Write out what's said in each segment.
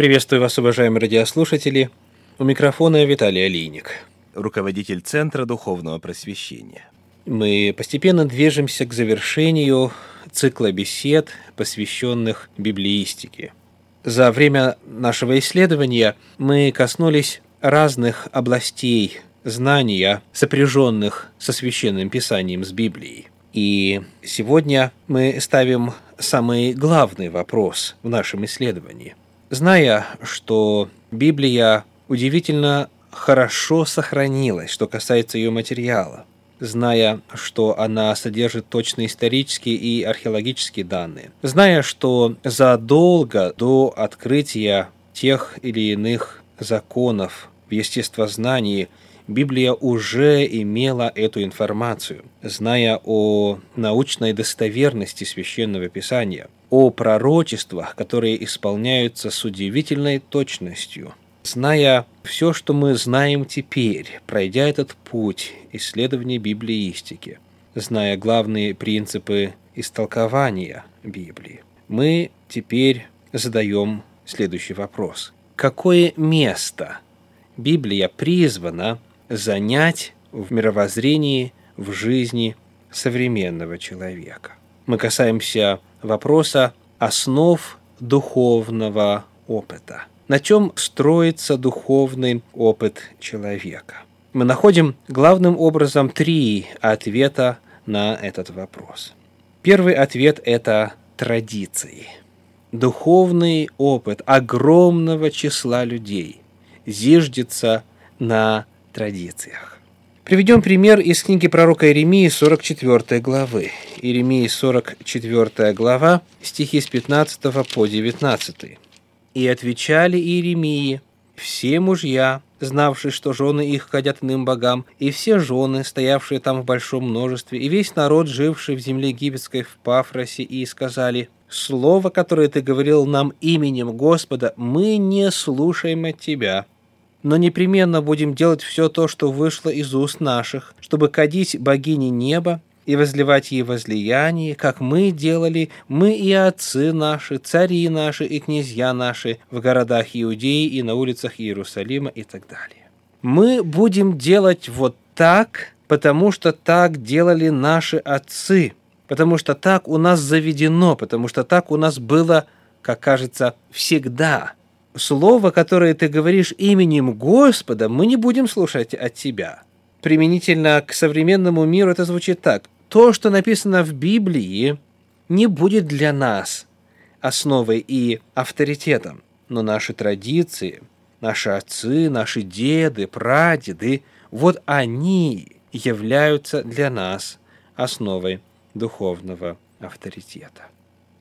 Приветствую вас, уважаемые радиослушатели. У микрофона Виталий Алиник. руководитель Центра Духовного Просвещения. Мы постепенно движемся к завершению цикла бесед, посвященных библеистике. За время нашего исследования мы коснулись разных областей знания, сопряженных со священным писанием с Библией. И сегодня мы ставим самый главный вопрос в нашем исследовании. Зная, что Библия удивительно хорошо сохранилась, что касается ее материала, зная, что она содержит точные исторические и археологические данные, зная, что задолго до открытия тех или иных законов в естествознании Библия уже имела эту информацию, зная о научной достоверности священного писания, о пророчествах, которые исполняются с удивительной точностью, зная все, что мы знаем теперь, пройдя этот путь исследования библиистики, зная главные принципы истолкования Библии, мы теперь задаем следующий вопрос. Какое место Библия призвана занять в мировоззрении, в жизни современного человека? Мы касаемся вопроса основ духовного опыта – на чем строится духовный опыт человека. Мы находим главным образом три ответа на этот вопрос. Первый ответ – это традиции. Духовный опыт огромного числа людей зиждется на традициях. Приведем пример из книги пророка Иеремии 44 главы. Иеремии 44 глава, стихи с 15 по 19. И отвечали Иеремии, все мужья, знавшие, что жены их ходят иным богам, и все жены, стоявшие там в большом множестве, и весь народ, живший в земле египетской в Пафросе, и сказали, «Слово, которое ты говорил нам именем Господа, мы не слушаем от тебя, но непременно будем делать все то, что вышло из уст наших, чтобы кадить богини неба и возливать ей возлияние, как мы делали, мы и отцы наши, цари наши и князья наши в городах Иудеи и на улицах Иерусалима и так далее. Мы будем делать вот так, потому что так делали наши отцы, потому что так у нас заведено, потому что так у нас было, как кажется, всегда. Слово, которое ты говоришь именем Господа, мы не будем слушать от тебя – применительно к современному миру это звучит так. То, что написано в Библии, не будет для нас основой и авторитетом, но наши традиции, наши отцы, наши деды, прадеды, вот они являются для нас основой духовного авторитета.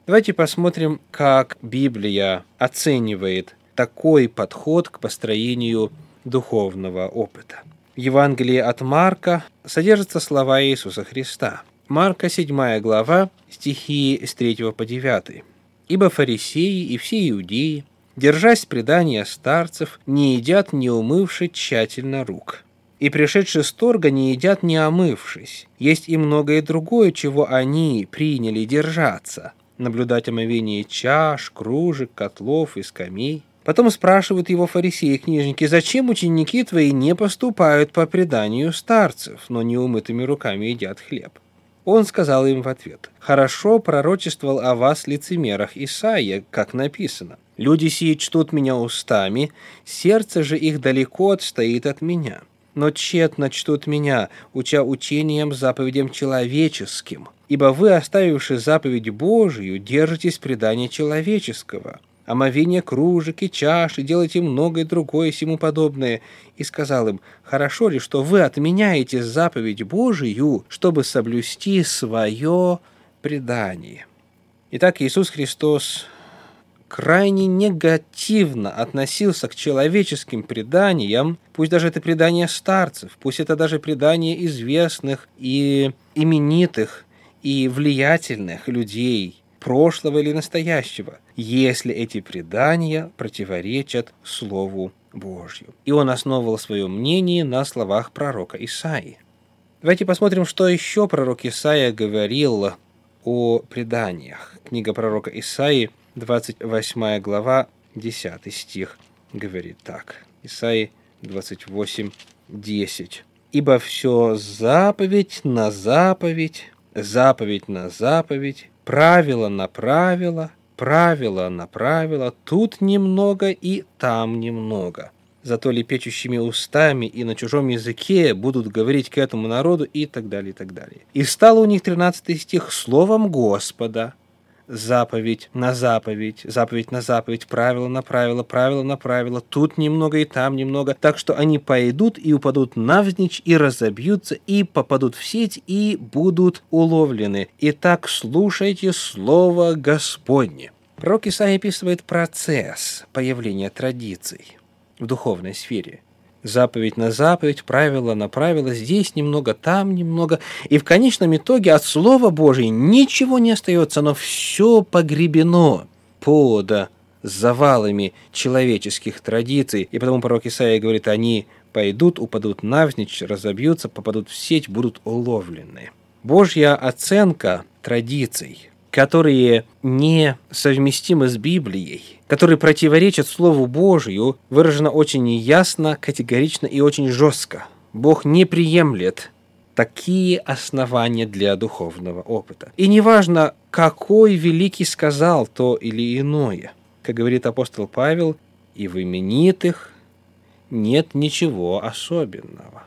Давайте посмотрим, как Библия оценивает такой подход к построению духовного опыта. Евангелии от Марка содержатся слова Иисуса Христа. Марка 7 глава, стихи с 3 по 9. «Ибо фарисеи и все иудеи, держась предания старцев, не едят, не умывши тщательно рук. И пришедшие с торга не едят, не омывшись. Есть и многое другое, чего они приняли держаться. Наблюдать омовение чаш, кружек, котлов и скамей. Потом спрашивают его фарисеи и книжники, зачем ученики твои не поступают по преданию старцев, но неумытыми руками едят хлеб? Он сказал им в ответ, «Хорошо пророчествовал о вас лицемерах Исаия, как написано. Люди сии чтут меня устами, сердце же их далеко отстоит от меня. Но тщетно чтут меня, уча учением заповедям человеческим. Ибо вы, оставивши заповедь Божию, держитесь предания человеческого» омовение кружек и чаш, и делайте многое другое сему подобное. И сказал им, хорошо ли, что вы отменяете заповедь Божию, чтобы соблюсти свое предание. Итак, Иисус Христос крайне негативно относился к человеческим преданиям, пусть даже это предание старцев, пусть это даже предание известных и именитых и влиятельных людей, прошлого или настоящего, если эти предания противоречат Слову Божью. И он основывал свое мнение на словах пророка Исаии. Давайте посмотрим, что еще пророк Исаия говорил о преданиях. Книга пророка Исаии, 28 глава, 10 стих говорит так. Исаии 28, 10. «Ибо все заповедь на заповедь, заповедь на заповедь, правило на правило, правило на правило, тут немного и там немного. Зато лепечущими устами и на чужом языке будут говорить к этому народу и так далее, и так далее. И стал у них 13 стих словом Господа, заповедь на заповедь, заповедь на заповедь, правило на правило, правило на правило, тут немного и там немного, так что они пойдут и упадут навзничь и разобьются, и попадут в сеть, и будут уловлены. Итак, слушайте слово Господне. Пророк Исаия описывает процесс появления традиций в духовной сфере – заповедь на заповедь, правило на правило, здесь немного, там немного. И в конечном итоге от Слова Божьего ничего не остается, но все погребено под завалами человеческих традиций. И потому пророк Исаия говорит, они пойдут, упадут навзничь, разобьются, попадут в сеть, будут уловлены. Божья оценка традиций – которые не совместимы с Библией, которые противоречат Слову Божию, выражено очень ясно, категорично и очень жестко. Бог не приемлет такие основания для духовного опыта. И неважно, какой великий сказал то или иное. Как говорит апостол Павел, и в именитых нет ничего особенного,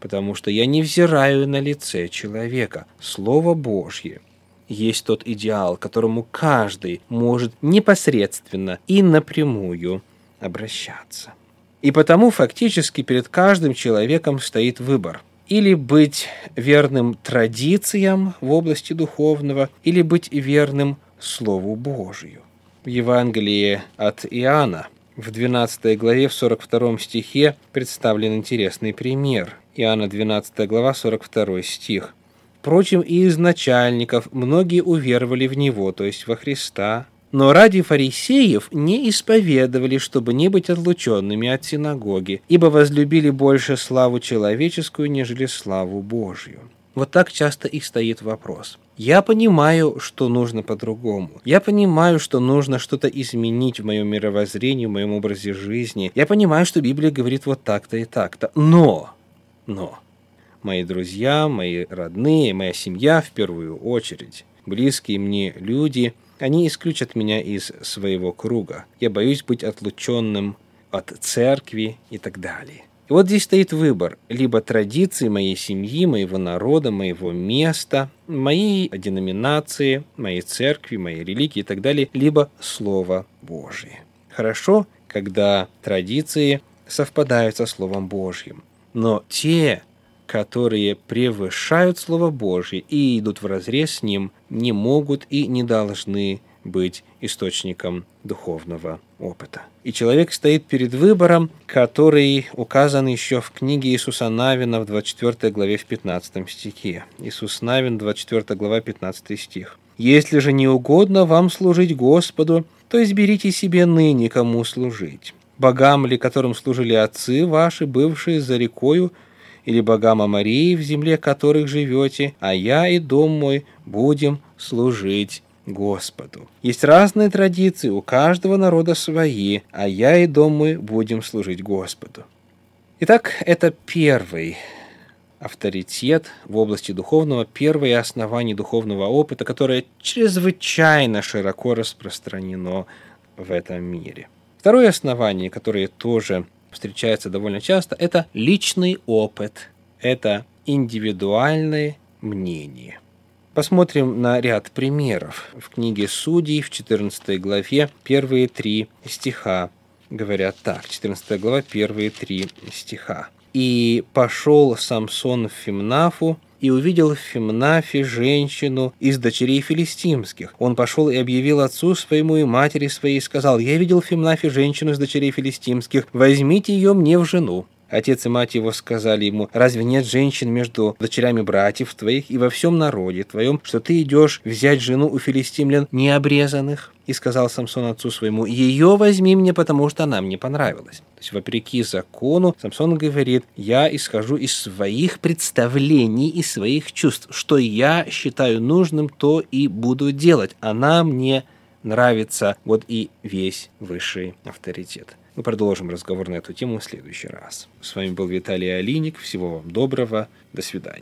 потому что я не взираю на лице человека. Слово Божье – есть тот идеал, которому каждый может непосредственно и напрямую обращаться. И потому фактически перед каждым человеком стоит выбор. Или быть верным традициям в области духовного, или быть верным Слову Божию. В Евангелии от Иоанна в 12 главе, в 42 стихе представлен интересный пример. Иоанна 12 глава, 42 стих. Впрочем, и из начальников многие уверовали в Него, то есть во Христа. Но ради фарисеев не исповедовали, чтобы не быть отлученными от синагоги, ибо возлюбили больше славу человеческую, нежели славу Божью. Вот так часто и стоит вопрос. Я понимаю, что нужно по-другому. Я понимаю, что нужно что-то изменить в моем мировоззрении, в моем образе жизни. Я понимаю, что Библия говорит вот так-то и так-то. Но, но, мои друзья, мои родные, моя семья в первую очередь, близкие мне люди, они исключат меня из своего круга. Я боюсь быть отлученным от церкви и так далее. И вот здесь стоит выбор. Либо традиции моей семьи, моего народа, моего места, моей деноминации, моей церкви, моей религии и так далее, либо Слово Божие. Хорошо, когда традиции совпадают со Словом Божьим. Но те которые превышают Слово Божье и идут в разрез с ним, не могут и не должны быть источником духовного опыта. И человек стоит перед выбором, который указан еще в книге Иисуса Навина в 24 главе в 15 стихе. Иисус Навин, 24 глава, 15 стих. «Если же не угодно вам служить Господу, то изберите себе ныне, кому служить. Богам ли, которым служили отцы ваши, бывшие за рекою, или богам Амарии, в земле которых живете, а я и дом мой будем служить Господу. Есть разные традиции, у каждого народа свои, а я и дом мой будем служить Господу. Итак, это первый авторитет в области духовного, первое основание духовного опыта, которое чрезвычайно широко распространено в этом мире. Второе основание, которое тоже встречается довольно часто, это личный опыт, это индивидуальное мнение. Посмотрим на ряд примеров. В книге Судей в 14 главе первые три стиха говорят так. 14 глава, первые три стиха. «И пошел Самсон в Фимнафу, и увидел в Фимнафе женщину из дочерей филистимских. Он пошел и объявил отцу своему и матери своей, и сказал, «Я видел в Фимнафе женщину из дочерей филистимских, возьмите ее мне в жену». Отец и мать его сказали ему, «Разве нет женщин между дочерями братьев твоих и во всем народе твоем, что ты идешь взять жену у филистимлян необрезанных?» И сказал Самсон отцу своему, «Ее возьми мне, потому что она мне понравилась». То есть, вопреки закону, Самсон говорит, «Я исхожу из своих представлений, из своих чувств. Что я считаю нужным, то и буду делать. Она мне нравится вот и весь высший авторитет. Мы продолжим разговор на эту тему в следующий раз. С вами был Виталий Алиник. Всего вам доброго. До свидания.